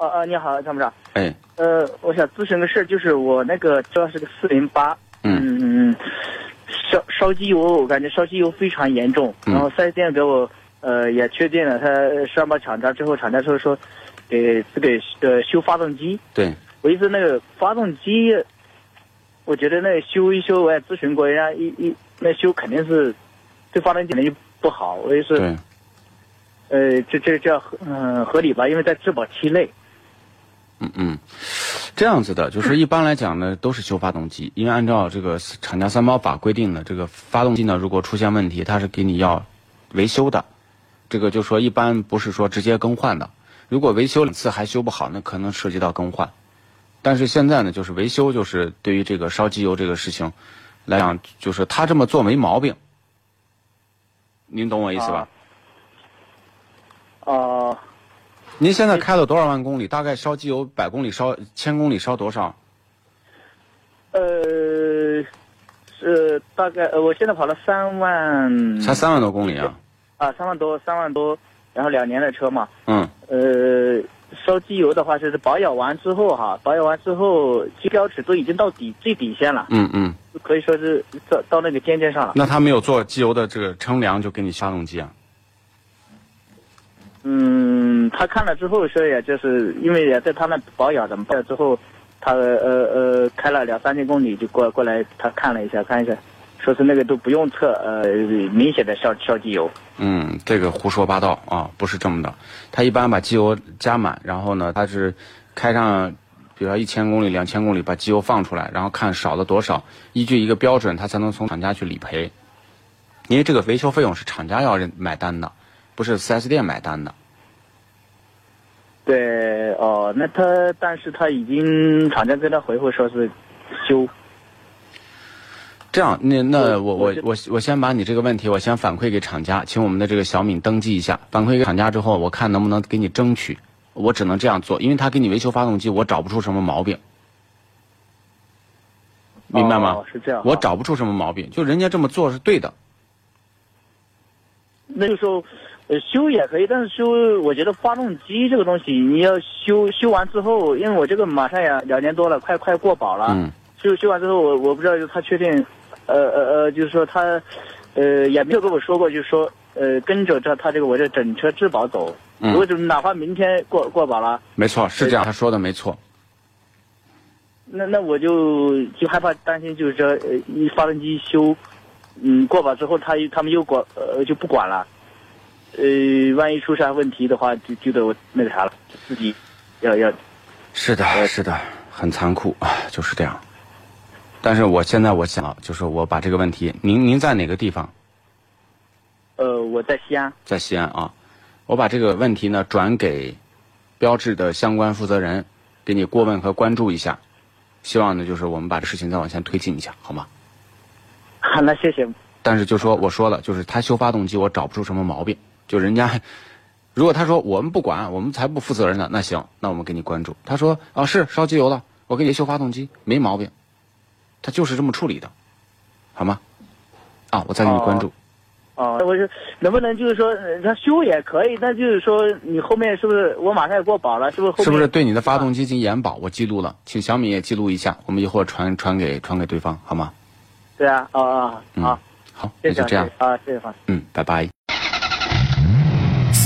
啊啊，你好，参谋长。哎，呃，我想咨询个事儿，就是我那个主要是个四零八，嗯嗯，烧烧机油，我感觉烧机油非常严重。嗯然后四 S 店给我呃也确定了，他上报厂家之后，厂家说说给这个呃修发动机。对，我意思那个发动机，我觉得那个修一修，我也咨询过，人家一一那修肯定是对发动机肯定就不好。我意思对，呃，这这这嗯、合理吧？因为在质保期内。嗯嗯，这样子的，就是一般来讲呢，都是修发动机，因为按照这个厂家三包法规定的，这个发动机呢，如果出现问题，它是给你要维修的，这个就说一般不是说直接更换的，如果维修两次还修不好，那可能涉及到更换。但是现在呢，就是维修，就是对于这个烧机油这个事情来讲，就是他这么做没毛病，您懂我意思吧？啊、您现在开了多少万公里？大概烧机油百公里烧千公里烧多少？呃，是大概呃，我现在跑了三万，才三万多公里啊！啊，三万多，三万多，然后两年的车嘛，嗯，呃，烧机油的话就是保养完之后哈，保养完之后机标尺都已经到底最底线了，嗯嗯，可以说是到到那个尖尖上了。那他没有做机油的这个称量，就给你发动机啊？嗯，他看了之后说，也就是因为也在他那保养的嘛，保养之后，他呃呃开了两三千公里就过过来，他看了一下，看一下，说是那个都不用测，呃，明显的烧烧机油。嗯，这个胡说八道啊，不是这么的。他一般把机油加满，然后呢，他是开上，比如说一千公里、两千公里，把机油放出来，然后看少了多少，依据一个标准，他才能从厂家去理赔。因为这个维修费用是厂家要认买单的，不是 4S 店买单的。对，哦，那他但是他已经厂家跟他回复说是修，这样，那那我我我我先把你这个问题，我先反馈给厂家，请我们的这个小敏登记一下。反馈给厂家之后，我看能不能给你争取。我只能这样做，因为他给你维修发动机，我找不出什么毛病，明白吗？哦是这样啊我找不出什么毛病，就人家这么做是对的。那就说，呃，修也可以，但是修，我觉得发动机这个东西，你要修修完之后，因为我这个马上也两年多了，快快过保了。嗯。修修完之后，我我不知道他确定，呃呃呃，就是说他，呃，也没有跟我说过，就是说，呃，跟着这他这个我这整车质保走。嗯如果就哪怕明天过过保了，没错，是这样，他说的没错。那那我就就害怕担心，就是说，呃，一发动机修，嗯，过保之后他他们又管呃就不管了，呃，万一出啥问题的话，就就得我那个啥了，自己要要是的，是的，很残酷啊，就是这样。但是我现在我想，就是我把这个问题，您您在哪个地方？呃，我在西安，在西安啊，我把这个问题呢转给标志的相关负责人，给你过问和关注一下。希望呢，就是我们把这事情再往前推进一下，好吗？好，那谢谢。但是就说我说了，就是他修发动机，我找不出什么毛病。就人家，如果他说我们不管，我们才不负责任呢，那行，那我们给你关注。他说啊是烧机油了，我给你修发动机，没毛病。他就是这么处理的，好吗？啊，我再给你关注。哦，我说能不能就是说，呃他修也可以，但就是说你后面是不是我马上要过保了，是不是后是不是对你的发动机进行延保？我记录了，请小米也记录一下，我们一会儿传传给传给对方，好吗？对啊，哦哦，嗯好，好，那就这样，啊，谢谢方。嗯，拜拜。